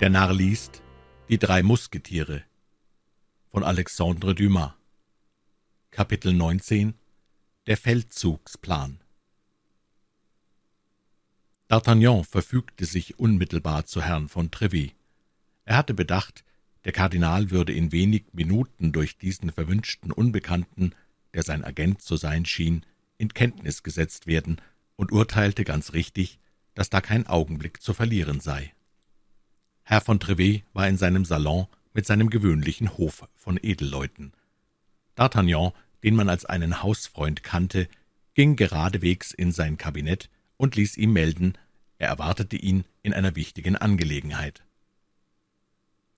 Der Narr liest Die drei Musketiere von Alexandre Dumas Kapitel 19 Der Feldzugsplan D'Artagnan verfügte sich unmittelbar zu Herrn von Treville. Er hatte bedacht, der Kardinal würde in wenig Minuten durch diesen verwünschten Unbekannten, der sein Agent zu sein schien, in Kenntnis gesetzt werden und urteilte ganz richtig, dass da kein Augenblick zu verlieren sei. Herr von Trevet war in seinem Salon mit seinem gewöhnlichen Hof von Edelleuten. D'Artagnan, den man als einen Hausfreund kannte, ging geradewegs in sein Kabinett und ließ ihm melden, er erwartete ihn in einer wichtigen Angelegenheit.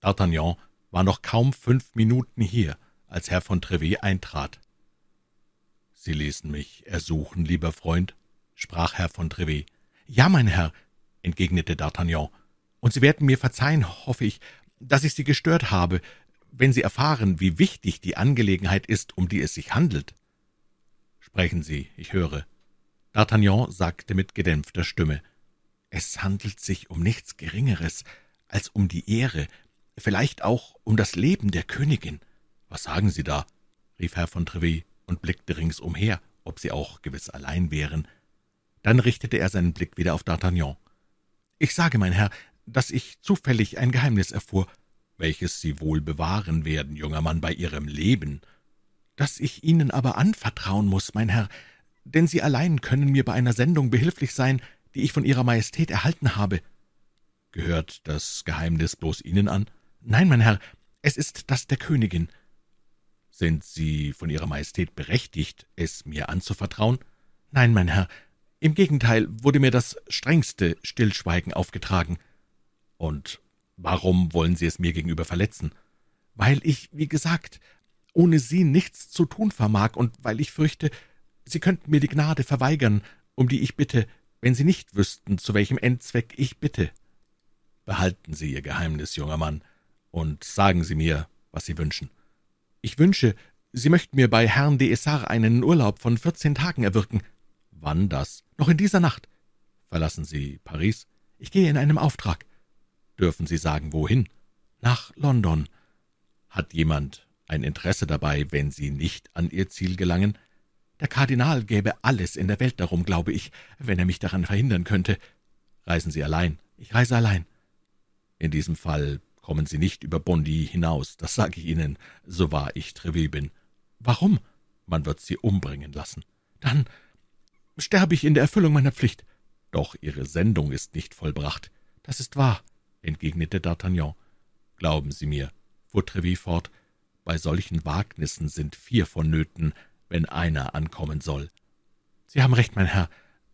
D'Artagnan war noch kaum fünf Minuten hier, als Herr von Trevet eintrat. »Sie ließen mich ersuchen, lieber Freund«, sprach Herr von Trevet. »Ja, mein Herr«, entgegnete D'Artagnan, und Sie werden mir verzeihen, hoffe ich, dass ich Sie gestört habe, wenn Sie erfahren, wie wichtig die Angelegenheit ist, um die es sich handelt.« »Sprechen Sie, ich höre.« D'Artagnan sagte mit gedämpfter Stimme, »Es handelt sich um nichts Geringeres als um die Ehre, vielleicht auch um das Leben der Königin.« »Was sagen Sie da?« rief Herr von Trevet und blickte ringsumher, ob sie auch gewiss allein wären. Dann richtete er seinen Blick wieder auf D'Artagnan. »Ich sage, mein Herr, dass ich zufällig ein Geheimnis erfuhr, welches Sie wohl bewahren werden, junger Mann, bei Ihrem Leben, das ich Ihnen aber anvertrauen muss, mein Herr, denn Sie allein können mir bei einer Sendung behilflich sein, die ich von Ihrer Majestät erhalten habe.« »Gehört das Geheimnis bloß Ihnen an?« »Nein, mein Herr, es ist das der Königin.« »Sind Sie von Ihrer Majestät berechtigt, es mir anzuvertrauen?« »Nein, mein Herr, im Gegenteil wurde mir das strengste Stillschweigen aufgetragen.« Und warum wollen Sie es mir gegenüber verletzen? Weil ich, wie gesagt, ohne Sie nichts zu tun vermag und weil ich fürchte, Sie könnten mir die Gnade verweigern, um die ich bitte, wenn Sie nicht wüssten, zu welchem Endzweck ich bitte. Behalten Sie Ihr Geheimnis, junger Mann, und sagen Sie mir, was Sie wünschen. Ich wünsche, Sie möchten mir bei Herrn de Essar einen Urlaub von vierzehn Tagen erwirken. Wann das? Noch in dieser Nacht. Verlassen Sie Paris? Ich gehe in einem Auftrag. Dürfen Sie sagen, wohin? Nach London. Hat jemand ein Interesse dabei, wenn Sie nicht an Ihr Ziel gelangen? Der Kardinal gäbe alles in der Welt darum, glaube ich, wenn er mich daran verhindern könnte. Reisen Sie allein? Ich reise allein. In diesem Fall kommen Sie nicht über Bondy hinaus, das sage ich Ihnen, so wahr ich Trevet bin. Warum? Man wird Sie umbringen lassen. Dann sterbe ich in der Erfüllung meiner Pflicht. Doch Ihre Sendung ist nicht vollbracht. Das ist wahr entgegnete D'Artagnan. »Glauben Sie mir«, fuhr Trevis fort, »bei solchen Wagnissen sind vier vonnöten, wenn einer ankommen soll.« »Sie haben recht, mein Herr«,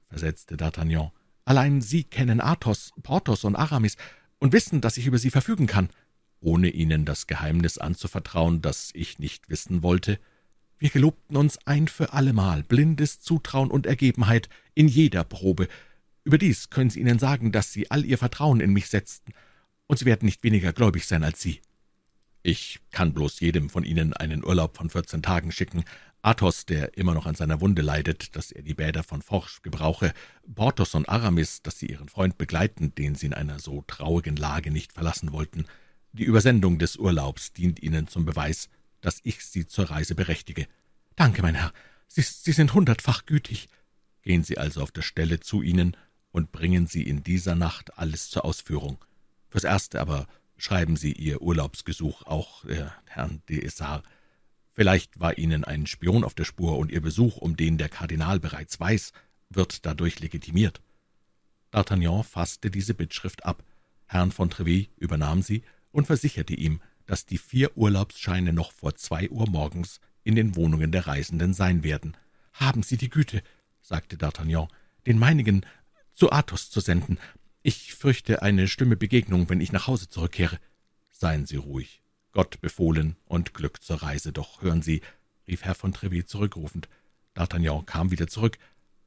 versetzte D'Artagnan. »Allein Sie kennen Athos, Porthos und Aramis und wissen, dass ich über sie verfügen kann.« »Ohne Ihnen das Geheimnis anzuvertrauen, das ich nicht wissen wollte?« »Wir gelobten uns ein für allemal blindes Zutrauen und Ergebenheit in jeder Probe, Überdies können Sie ihnen sagen, dass Sie all Ihr Vertrauen in mich setzten, und Sie werden nicht weniger gläubig sein als Sie. Ich kann bloß jedem von Ihnen einen Urlaub von vierzehn Tagen schicken. Athos, der immer noch an seiner Wunde leidet, dass er die Bäder von Forsch gebrauche, Porthos und Aramis, dass sie ihren Freund begleiten, den sie in einer so traurigen Lage nicht verlassen wollten. Die Übersendung des Urlaubs dient Ihnen zum Beweis, dass ich Sie zur Reise berechtige. Danke, mein Herr, Sie, sie sind hundertfach gütig. Gehen Sie also auf der Stelle zu ihnen und bringen Sie in dieser Nacht alles zur Ausführung. Fürs Erste aber schreiben Sie Ihr Urlaubsgesuch auch äh, Herrn de. Vielleicht war Ihnen ein Spion auf der Spur, und Ihr Besuch, um den der Kardinal bereits weiß, wird dadurch legitimiert.« D'Artagnan fasste diese Bittschrift ab. Herrn von Treville übernahm sie und versicherte ihm, dass die vier Urlaubsscheine noch vor zwei Uhr morgens in den Wohnungen der Reisenden sein werden. »Haben Sie die Güte«, sagte D'Artagnan, »den meinigen zu Athos zu senden. Ich fürchte eine schlimme Begegnung, wenn ich nach Hause zurückkehre.« »Seien Sie ruhig. Gott befohlen und Glück zur Reise. Doch hören Sie«, rief Herr von Treville zurückrufend. D'Artagnan kam wieder zurück.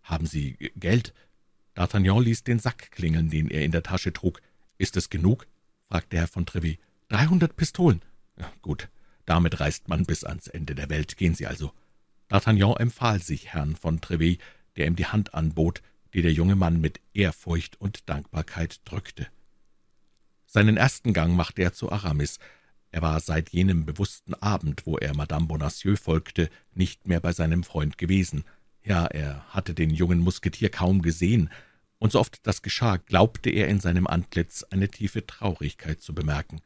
»Haben Sie Geld?« D'Artagnan ließ den Sack klingeln, den er in der Tasche trug. »Ist es genug?« fragte Herr von Treville. »Dreihundert Pistolen.« ja, »Gut, damit reist man bis ans Ende der Welt. Gehen Sie also.« D'Artagnan empfahl sich Herrn von Treville, der ihm die Hand anbot, die der junge Mann mit Ehrfurcht und Dankbarkeit drückte. Seinen ersten Gang machte er zu Aramis. Er war seit jenem bewussten Abend, wo er Madame Bonacieux folgte, nicht mehr bei seinem Freund gewesen. Ja, er hatte den jungen Musketier kaum gesehen, und so oft das geschah, glaubte er in seinem Antlitz eine tiefe Traurigkeit zu bemerken.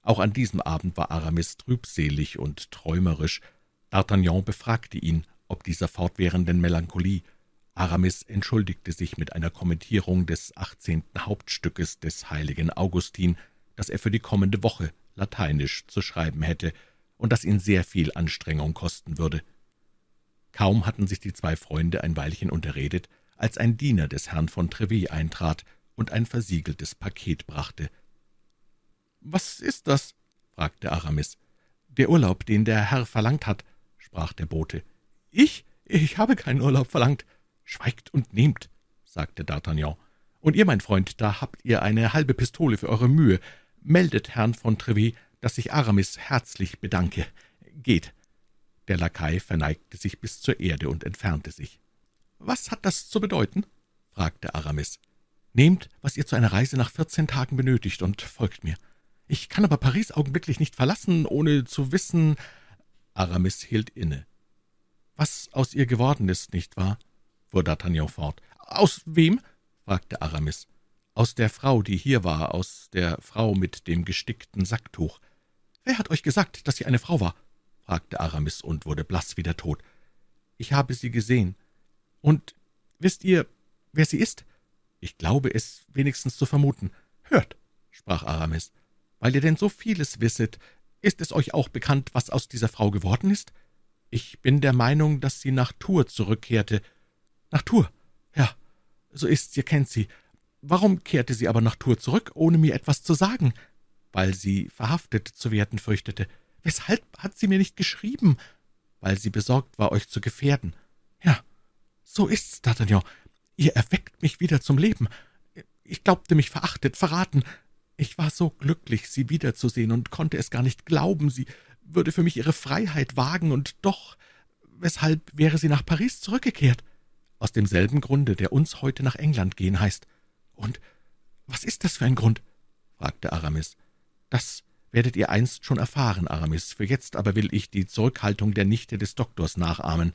Auch an diesem Abend war Aramis trübselig und träumerisch. D'Artagnan befragte ihn, ob dieser fortwährenden Melancholie. Aramis entschuldigte sich mit einer Kommentierung des achtzehnten Hauptstückes des heiligen Augustin, das er für die kommende Woche lateinisch zu schreiben hätte und das ihn sehr viel Anstrengung kosten würde. Kaum hatten sich die zwei Freunde ein Weilchen unterredet, als ein Diener des Herrn von Trevet eintrat und ein versiegeltes Paket brachte. »Was ist das?« fragte Aramis. »Der Urlaub, den der Herr verlangt hat«, sprach der Bote. »Ich? Ich habe keinen Urlaub verlangt.« »Schweigt und nehmt«, sagte D'Artagnan. »Und ihr, mein Freund, da habt ihr eine halbe Pistole für eure Mühe. Meldet Herrn von Trevet, dass ich Aramis herzlich bedanke. Geht.« Der Lakai verneigte sich bis zur Erde und entfernte sich. »Was hat das zu bedeuten?« fragte Aramis. »Nehmt, was ihr zu einer Reise nach vierzehn Tagen benötigt, und folgt mir. Ich kann aber Paris augenblicklich nicht verlassen, ohne zu wissen...« Aramis hielt inne. »Was aus ihr geworden ist, nicht wahr?« Fuhr D'Artagnan fort. »Aus wem?« fragte Aramis. »Aus der Frau, die hier war, aus der Frau mit dem gestickten Sacktuch.« »Wer hat euch gesagt, dass sie eine Frau war?« fragte Aramis und wurde blass wie der Tod. »Ich habe sie gesehen. Und wisst ihr, wer sie ist? Ich glaube es wenigstens zu vermuten. Hört«, sprach Aramis, »weil ihr denn so vieles wisset, ist es euch auch bekannt, was aus dieser Frau geworden ist? Ich bin der Meinung, dass sie nach Tours zurückkehrte. Nach Tours? Ja, so ist's, ihr kennt sie. Warum kehrte sie aber nach Tours zurück, ohne mir etwas zu sagen? Weil sie verhaftet zu werden fürchtete. Weshalb hat sie mir nicht geschrieben? Weil sie besorgt war, euch zu gefährden. Ja, so ist's, D'Artagnan. Ihr erweckt mich wieder zum Leben. Ich glaubte mich verachtet, verraten. Ich war so glücklich, sie wiederzusehen und konnte es gar nicht glauben. Sie würde für mich ihre Freiheit wagen, und doch, weshalb wäre sie nach Paris zurückgekehrt? Aus demselben Grunde, der uns heute nach England gehen heißt. Und was ist das für ein Grund? fragte Aramis. Das werdet ihr einst schon erfahren, Aramis. Für jetzt aber will ich die Zurückhaltung der Nichte des Doktors nachahmen.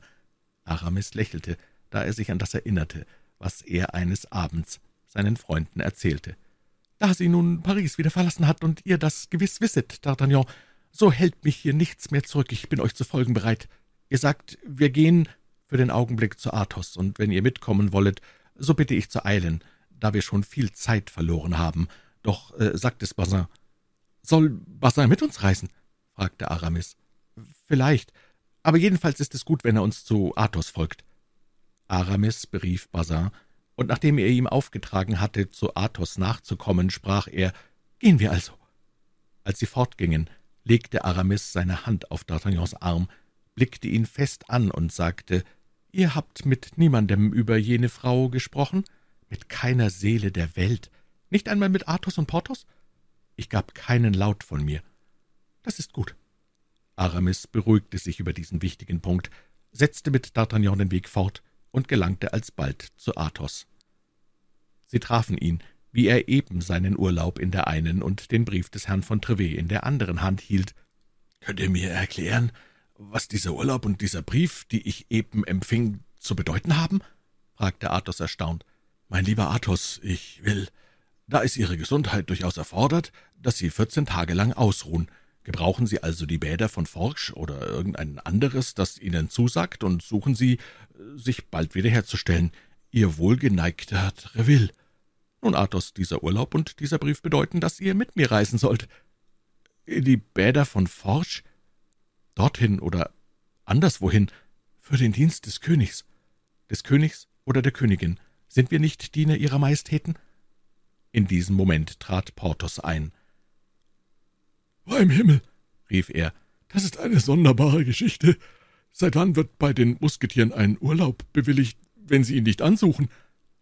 Aramis lächelte, da er sich an das erinnerte, was er eines Abends seinen Freunden erzählte. Da sie nun Paris wieder verlassen hat und ihr das gewiss wisset, D'Artagnan, so hält mich hier nichts mehr zurück, ich bin euch zu folgen bereit. Ihr sagt, wir gehen für den Augenblick zu Athos, und wenn ihr mitkommen wollet, so bitte ich zu eilen, da wir schon viel Zeit verloren haben. Doch, äh, sagt es Bazin. »Soll Bazin mit uns reisen?« fragte Aramis. »Vielleicht, aber jedenfalls ist es gut, wenn er uns zu Athos folgt.« Aramis berief Bazin, und nachdem er ihm aufgetragen hatte, zu Athos nachzukommen, sprach er, »Gehen wir also.« Als sie fortgingen, legte Aramis seine Hand auf D'Artagnans Arm, blickte ihn fest an und sagte, »Ihr habt mit niemandem über jene Frau gesprochen? Mit keiner Seele der Welt? Nicht einmal mit Athos und Porthos?« Ich gab keinen Laut von mir. »Das ist gut.« Aramis beruhigte sich über diesen wichtigen Punkt, setzte mit D'Artagnan den Weg fort und gelangte alsbald zu Athos. Sie trafen ihn, wie er eben seinen Urlaub in der einen und den Brief des Herrn von Trevet in der anderen Hand hielt. »Könnt ihr mir erklären, was dieser Urlaub und dieser Brief, die ich eben empfing, zu bedeuten haben?« fragte Athos erstaunt. »Mein lieber Athos, ich will, da ist Ihre Gesundheit durchaus erfordert, dass Sie vierzehn Tage lang ausruhen. Gebrauchen Sie also die Bäder von Forsch oder irgendein anderes, das Ihnen zusagt, und suchen Sie, sich bald wiederherzustellen. Ihr wohlgeneigter Treville.« nun, Athos, dieser Urlaub und dieser Brief bedeuten, dass ihr mit mir reisen sollt. Die Bäder von Forsch? Dorthin oder anderswohin, für den Dienst des Königs. Des Königs oder der Königin. Sind wir nicht Diener Ihrer Majestäten? In diesem Moment trat Porthos ein. »Beim Himmel«, rief er, »das ist eine sonderbare Geschichte. Seit wann wird bei den Musketieren ein Urlaub bewilligt, wenn sie ihn nicht ansuchen?«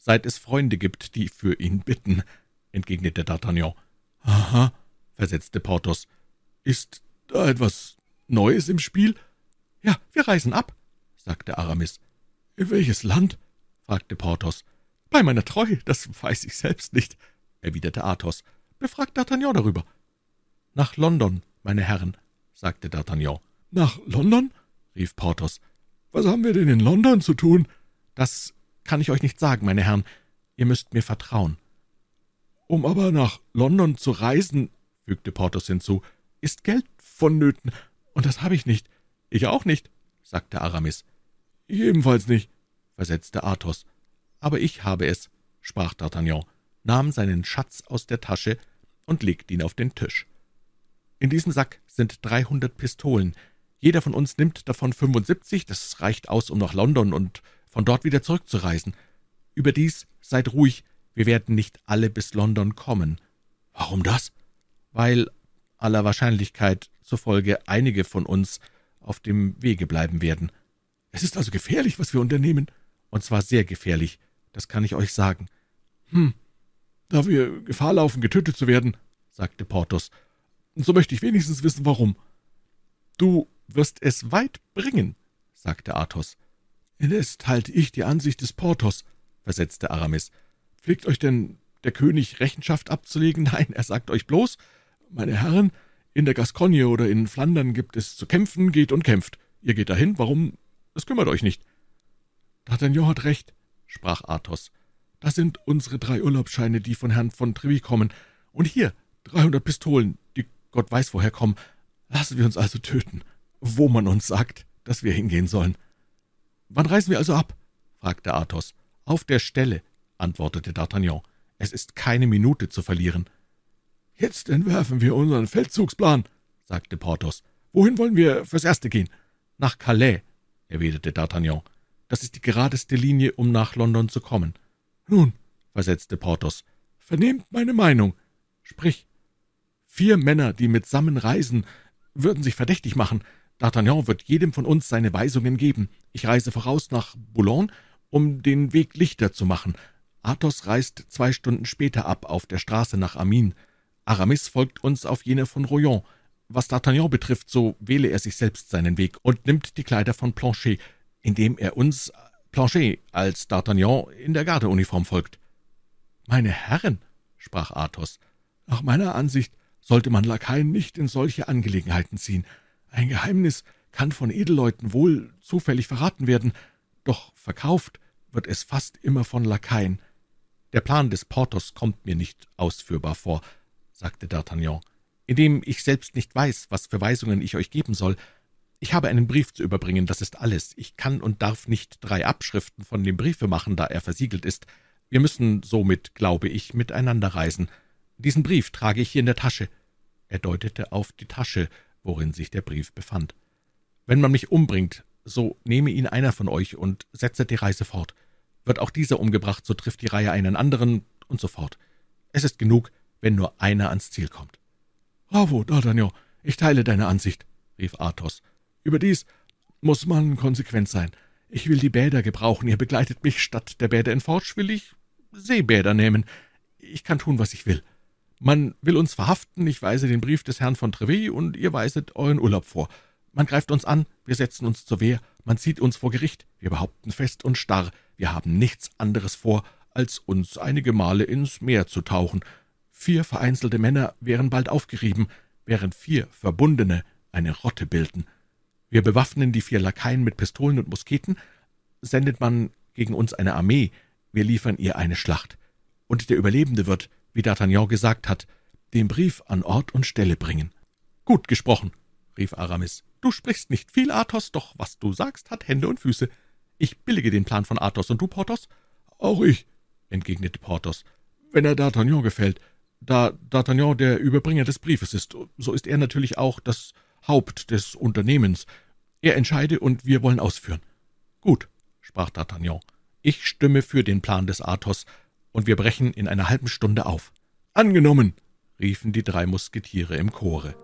seit es Freunde gibt, die für ihn bitten«, entgegnete D'Artagnan. »Aha«, versetzte Porthos. »Ist da etwas Neues im Spiel?« »Ja, wir reisen ab«, sagte Aramis. »In welches Land?« fragte Porthos. »Bei meiner Treu, das weiß ich selbst nicht«, erwiderte Athos. befragt D'Artagnan darüber. »Nach London, meine Herren«, sagte D'Artagnan. »Nach London?« rief Porthos. »Was haben wir denn in London zu tun?« »Das kann ich euch nicht sagen, meine Herren. Ihr müsst mir vertrauen.« »Um aber nach London zu reisen«, fügte Porthos hinzu, »ist Geld vonnöten, und das habe ich nicht.« »Ich auch nicht«, sagte Aramis. »Ich ebenfalls nicht«, versetzte Athos. »Aber ich habe es«, sprach D'Artagnan, nahm seinen Schatz aus der Tasche und legte ihn auf den Tisch. »In diesem Sack sind dreihundert Pistolen. Jeder von uns nimmt davon fünfundsiebzig, das reicht aus, um nach London und von dort wieder zurückzureisen. Überdies seid ruhig, wir werden nicht alle bis London kommen.« »Warum das?« »Weil aller Wahrscheinlichkeit zufolge einige von uns auf dem Wege bleiben werden.« »Es ist also gefährlich, was wir unternehmen?« »Und zwar sehr gefährlich, das kann ich euch sagen.« »Hm, da wir Gefahr laufen, getötet zu werden«, sagte Porthos, »so möchte ich wenigstens wissen, warum.« »Du wirst es weit bringen«, sagte Athos. »Indes teilte ich die Ansicht des Porthos«, versetzte Aramis. »Pflegt euch denn der König Rechenschaft abzulegen? Nein, er sagt euch bloß, meine Herren, in der Gascogne oder in Flandern gibt es zu kämpfen, geht und kämpft. Ihr geht dahin, warum? Es kümmert euch nicht.« »D'Artagnan hat recht«, sprach Athos. »Das sind unsere drei Urlaubsscheine, die von Herrn von Treville kommen. Und hier dreihundert Pistolen, die Gott weiß woher kommen. Lassen wir uns also töten, wo man uns sagt, dass wir hingehen sollen.« »Wann reisen wir also ab?« fragte Athos. »Auf der Stelle«, antwortete D'Artagnan. »Es ist keine Minute zu verlieren.« »Jetzt entwerfen wir unseren Feldzugsplan«, sagte Porthos. »Wohin wollen wir fürs Erste gehen?« »Nach Calais«, erwiderte D'Artagnan. »Das ist die geradeste Linie, um nach London zu kommen.« »Nun«, versetzte Porthos, »vernehmt meine Meinung. Sprich, vier Männer, die mitsammen reisen, würden sich verdächtig machen. D'Artagnan wird jedem von uns seine Weisungen geben. Ich reise voraus nach Boulogne, um den Weg lichter zu machen. Athos reist zwei Stunden später ab auf der Straße nach Amin. Aramis folgt uns auf jener von Royan. Was D'Artagnan betrifft, so wähle er sich selbst seinen Weg und nimmt die Kleider von Planchet, indem er uns, Planchet, als D'Artagnan in der Gardeuniform folgt. »Meine Herren«, sprach Athos, »nach meiner Ansicht sollte man Lakaien nicht in solche Angelegenheiten ziehen. Ein Geheimnis kann von Edelleuten wohl zufällig verraten werden, doch verkauft wird es fast immer von Lakaien. Der Plan des Porthos kommt mir nicht ausführbar vor sagte D'Artagnan, »indem ich selbst nicht weiß, was für Weisungen ich euch geben soll. Ich habe einen Brief zu überbringen, das ist alles. Ich kann und darf nicht drei Abschriften von dem Briefe machen, da er versiegelt ist. Wir müssen somit, glaube ich, miteinander reisen. Diesen Brief trage ich hier in der Tasche.« Er deutete auf die Tasche, worin sich der Brief befand. »Wenn man mich umbringt, so nehme ihn einer von euch und setze die Reise fort. Wird auch dieser umgebracht, so trifft die Reihe einen anderen und so fort. Es ist genug, wenn nur einer ans Ziel kommt. »Bravo, D'Artagnan, ich teile deine Ansicht«, rief Athos. »Überdies muss man konsequent sein. Ich will die Bäder gebrauchen, ihr begleitet mich. Statt der Bäder in Forge will ich Seebäder nehmen. Ich kann tun, was ich will. Man will uns verhaften, ich weise den Brief des Herrn von Treville, und ihr weiset euren Urlaub vor. Man greift uns an, wir setzen uns zur Wehr, man zieht uns vor Gericht, wir behaupten fest und starr, wir haben nichts anderes vor, als uns einige Male ins Meer zu tauchen, Vier vereinzelte Männer wären bald aufgerieben, während vier verbundene eine Rotte bilden. Wir bewaffnen die vier Lakaien mit Pistolen und Musketen, sendet man gegen uns eine Armee, wir liefern ihr eine Schlacht. Und der Überlebende wird, wie D'Artagnan gesagt hat, den Brief an Ort und Stelle bringen. »Gut gesprochen«, rief Aramis. »Du sprichst nicht viel, Athos, doch was du sagst, hat Hände und Füße. Ich billige den Plan von Athos, und du, Porthos?« »Auch ich«, entgegnete Porthos, »wenn er D'Artagnan gefällt. Da D'Artagnan der Überbringer des Briefes ist, so ist er natürlich auch das Haupt des Unternehmens. Er entscheide, und wir wollen ausführen.« »Gut«, sprach D'Artagnan, »ich stimme für den Plan des Athos, und wir brechen in einer halben Stunde auf.« »Angenommen«, riefen die drei Musketiere im Chore.